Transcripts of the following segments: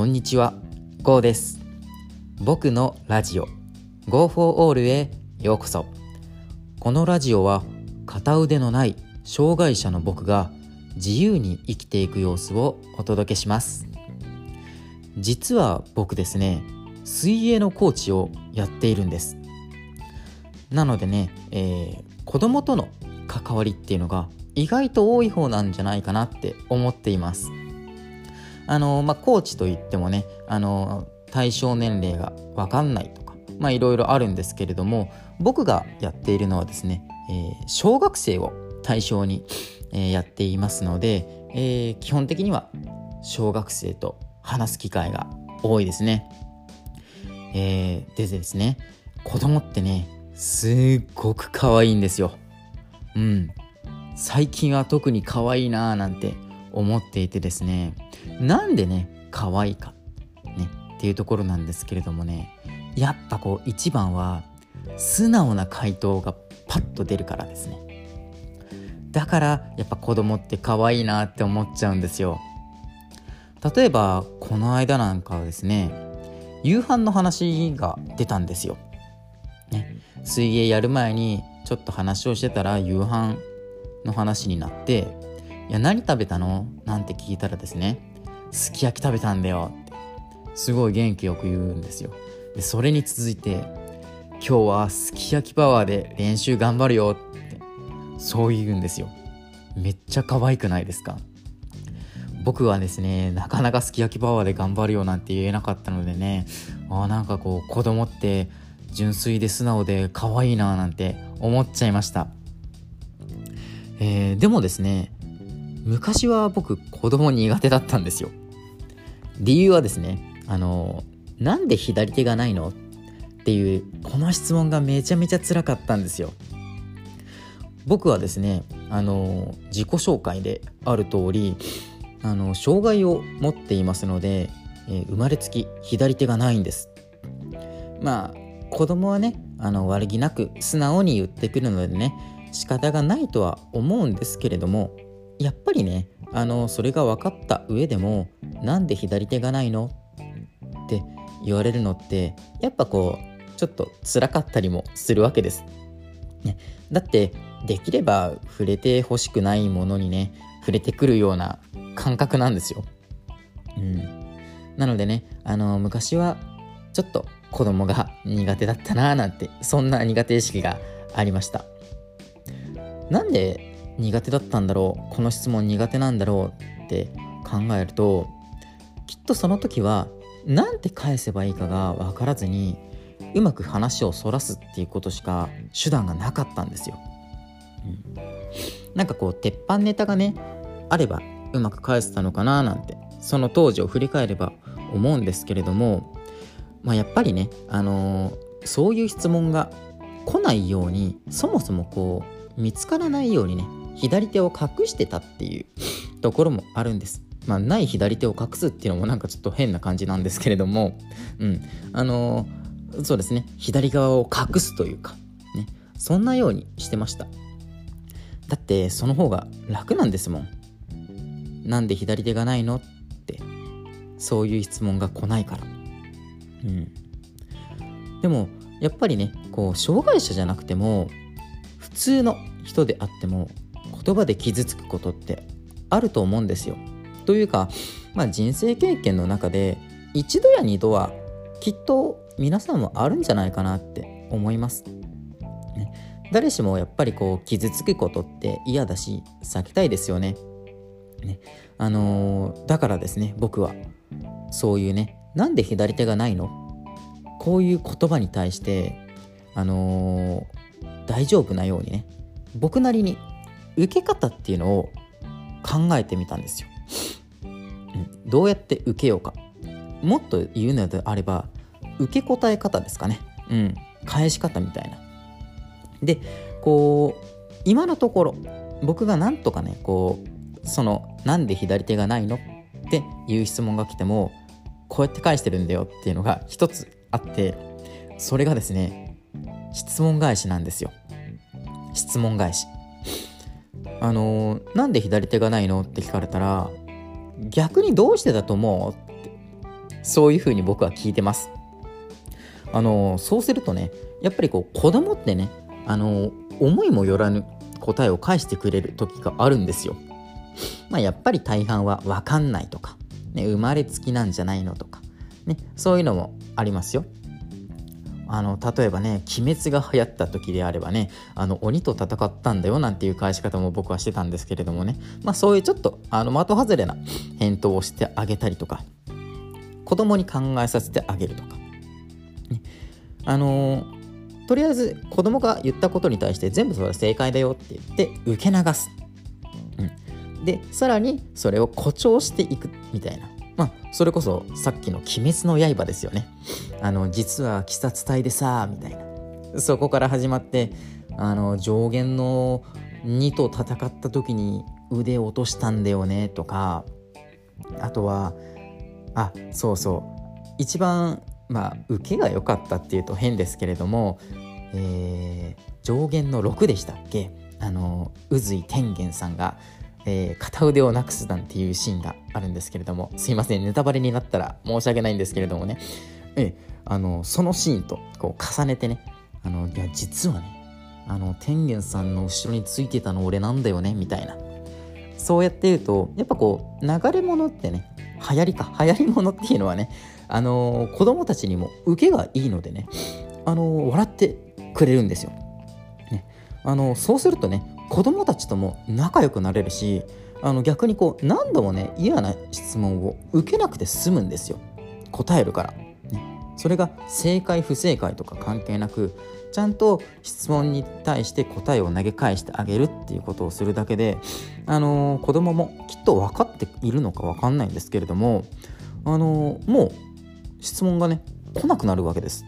こんにちは、ゴーです。僕のラジオ Go for All へようこそ。このラジオは片腕のない障害者の僕が自由に生きていく様子をお届けします。実は僕ですね、水泳のコーチをやっているんです。なのでね、えー子供との関わりっていうのが意外と多い方なんじゃないかなって思っています。あのまあ、コーチといってもね、あの対象年齢が分かんないとか、いろいろあるんですけれども僕がやっているのはですね、えー小学生を対象に、えーやっていますので、えー基本的には小学生と話す機会が多いですね。えーでですね子供ってねすっごく可愛いんですよ。うん。最近は特に可愛いなーなんて思っていてですねなんでね可愛いかねっていうところなんですけれどもねやっぱこう一番は素直な回答がパッと出るからですね。だからやっぱ子供って可愛いなって思っちゃうんですよ。例えばこの間なんかはですね夕飯の話が出たんですよ、ね、水泳やる前にちょっと話をしてたら夕飯の話になって「いや何食べたの?」なんて聞いたらですね「すき焼き食べたんだよ」ってすごい元気よく言うんですよ。でそれに続いて「今日はすき焼きパワーで練習頑張るよ」ってそう言うんですよ。めっちゃ可愛くないですか？僕はですねなかなかすき焼きパワーで頑張るよなんて言えなかったのでねあなんかこう子供って純粋で素直で可愛いななんて思っちゃいました。えーでもですね昔は僕子供苦手だったんですよ。理由はですねあのなんで左手がないの？っていうこの質問がめちゃめちゃ辛かったんですよ。僕はですねあの自己紹介である通りあの障害を持っていますので、えー生まれつき左手がないんです。まあ子供はねあの悪気なく素直に言ってくるのでね仕方がないとは思うんですけれどもやっぱりねあのそれが分かった上でもなんで左手がないの？って言われるのってやっぱこうちょっと辛かったりもするわけです。ね、だってできれば触れてほしくないものにね触れてくるような感覚なんですよ。うん、なのでねあの昔はちょっと子供が苦手だったなーなんてそんな苦手意識がありました。なんで苦手だったんだろうこの質問苦手なんだろうって考えるときっとその時はなんて返せばいいかが分からずにうまく話をそらすっていうことしか手段がなかったんですよ。うん、なんかこう鉄板ネタがねあればうまく返せたのかななんてその当時を振り返れば思うんですけれども、まあ、やっぱりね、あのーそういう質問が来ないようにそもそもこう見つからないようにね左手を隠してたっていうところもあるんです。まあ、ない左手を隠すっていうのもなんかちょっと変な感じなんですけれども、うん、あのーそうですね。左側を隠すというか、ね、そんなようにしてました。だってその方が楽なんですもん。なんで左手がないのって。そういう質問が来ないから。うん。でもやっぱりねこう障害者じゃなくても普通の人であっても言葉で傷つくことってあると思うんですよ。というか、まあ、人生経験の中で一度や二度はきっと皆さんもあるんじゃないかなって思います、ね、誰しもやっぱりこう傷つくことって嫌だし避けたいですよね。ね。あのーだからですね僕は。そういうねなんで左手がないの？こういう言葉に対してあのー大丈夫なようにね僕なりに受け方っていうのを考えてみたんですよ、どうやって受けようか。もっと言うのであれば受け答え方ですかね。うん。返し方みたいな。でこう今のところ僕がなんとかねこうそのなんで左手がないのっていう質問が来てもこうやって返してるんだよっていうのが一つあってそれがですね質問返しなんですよ。質問返し。あのーなんで左手がないの？って聞かれたら逆にどうしてだと思う？ってそういうふうに僕は聞いてますあのそうするとねやっぱりこう子供ってねあの思いもよらぬ答えを返してくれる時があるんですよ。まあ、やっぱり大半は分かんないとか、ね、生まれつきなんじゃないのとか、ね、そういうのもありますよ。あの例えばね「鬼滅」が流行った時であればねあの鬼と戦ったんだよなんていう返し方も僕はしてたんですけれどもねまあそういうちょっとあの的外れな返答をしてあげたりとか子供に考えさせてあげるとか、ね、あのとりあえず子供が言ったことに対して全部それは正解だよって言って受け流す。うん、でさらにそれを誇張していくみたいな。まあそれこそさっきの「鬼滅の刃」ですよね。あの実は鬼殺隊でさみたいな。そこから始まってあの上限の2と戦った時に腕を落としたんだよねとかあとはあそうそう一番まあ受けが良かったっていうと変ですけれども、えー、上限の6でしたっけ？あの宇髄天元さんが、えー、片腕をなくすなんていうシーンがあるんですけれどもすいませんネタバレになったら申し訳ないんですけれどもね、えあのそのシーンとこう重ねてねあのいや実はねあの天元さんの後ろについてたの俺なんだよねみたいな。そうやって言うとやっぱこう流れ物ってね流行りか流行り物っていうのはねあの子供たちにも受けがいいのでね、あの笑ってくれるんですよ。ね、あのそうするとね子供たちとも仲良くなれるしあの逆にこう何度もね嫌な質問を受けなくて済むんですよ。答えるから、ね、それが正解不正解とか関係なくちゃんと質問に対して答えを投げ返してあげるっていうことをするだけで、あの子供もきっと分かっているのか分かんないんですけれども、あのもう質問がね来なくなるわけです。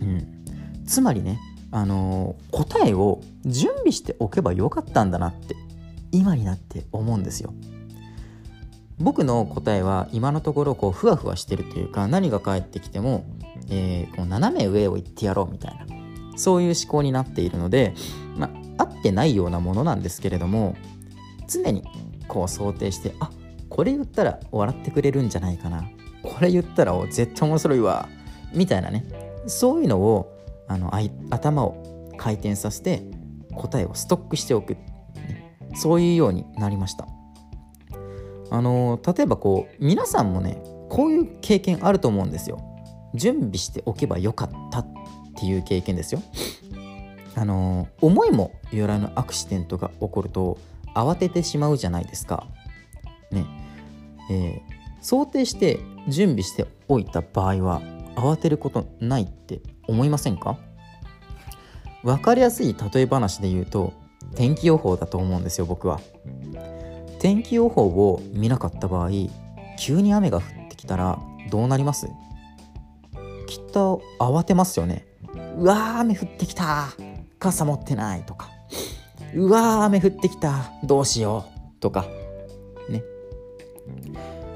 うん、つまりね、あの、答えを準備しておけばよかったんだなって今になって思うんですよ。僕の答えは今のところこうふわふわしてるというか何が返ってきても、えー、こう斜め上を行ってやろうみたいなそういう思考になっているので、まあ、合ってないようなものなんですけれども常にこう想定してあこれ言ったら笑ってくれるんじゃないかなこれ言ったら絶対面白いわみたいなねそういうのをあの頭を回転させて答えをストックしておく、ね、そういうようになりました。あの例えばこう皆さんもねこういう経験あると思うんですよ。準備しておけばよかったっていう経験ですよ。あの思いもよらぬアクシデントが起こると慌ててしまうじゃないですか。ね。えー想定して準備しておいた場合は慌てることないって思いませんか？分かりやすい例え話で言うと天気予報だと思うんですよ僕は。天気予報を見なかった場合急に雨が降ってきたらどうなります？きっと慌てますよね。うわー雨降ってきた。傘持ってない。とか。うわー雨降ってきた。どうしよう。とか。ね。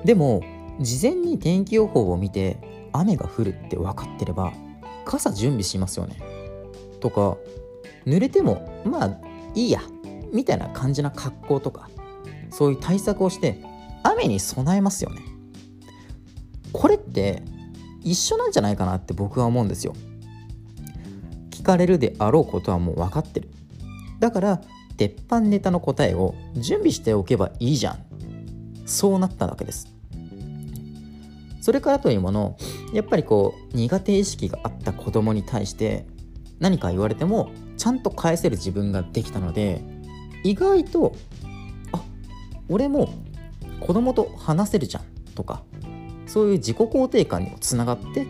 でも事前に天気予報を見て雨が降るって分かってれば傘準備しますよね。とか濡れてもまあいいやみたいな感じな格好とかそういう対策をして雨に備えますよね。これって一緒なんじゃないかなって僕は思うんですよ。聞かれるであろうことはもう分かってる。だから鉄板ネタの答えを準備しておけばいいじゃん。そうなったわけです。それからというものやっぱりこう苦手意識があった子供に対して何か言われてもちゃんと返せる自分ができたので意外とあ俺も子供と話せるじゃんとかそういう自己肯定感にもつながって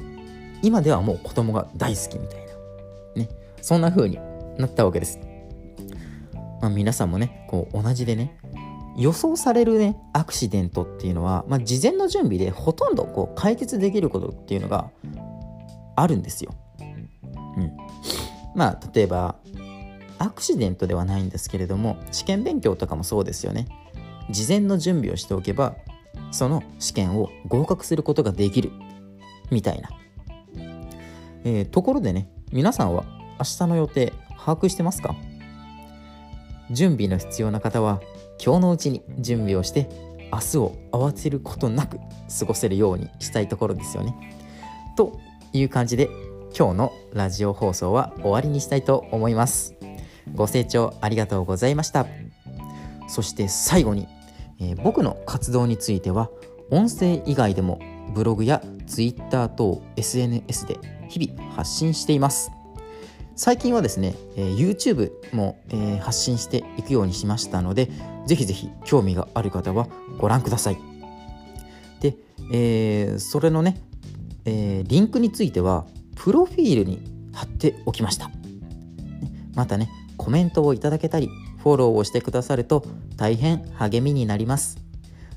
今ではもう子供が大好きみたいなねそんな風になったわけです、まあ、皆さんもねこう同じでね予想されるねアクシデントっていうのは、まあ、事前の準備でほとんどこう解決できることっていうのがあるんですよ。うん、まあ例えばアクシデントではないんですけれども試験勉強とかもそうですよね。事前の準備をしておけばその試験を合格することができるみたいな。えー、ところでね皆さんは明日の予定把握してますか？準備の必要な方は今日のうちに準備をして明日を慌てることなく過ごせるようにしたいところですよね。という感じで今日のラジオ放送は終わりにしたいと思います。ご清聴ありがとうございました。そして最後に、えー、僕の活動については音声以外でもブログや Twitter 等 SNS で日々発信しています。最近はですね、えー、YouTube も、えー、発信していくようにしましたので、ぜひぜひ興味がある方はご覧ください。で、えー、それのね、えリンクについては、プロフィールに貼っておきました。またね、コメントをいただけたり、フォローをしてくださると大変励みになります。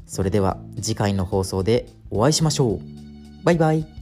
それでは次回の放送でお会いしましょう。バイバイ。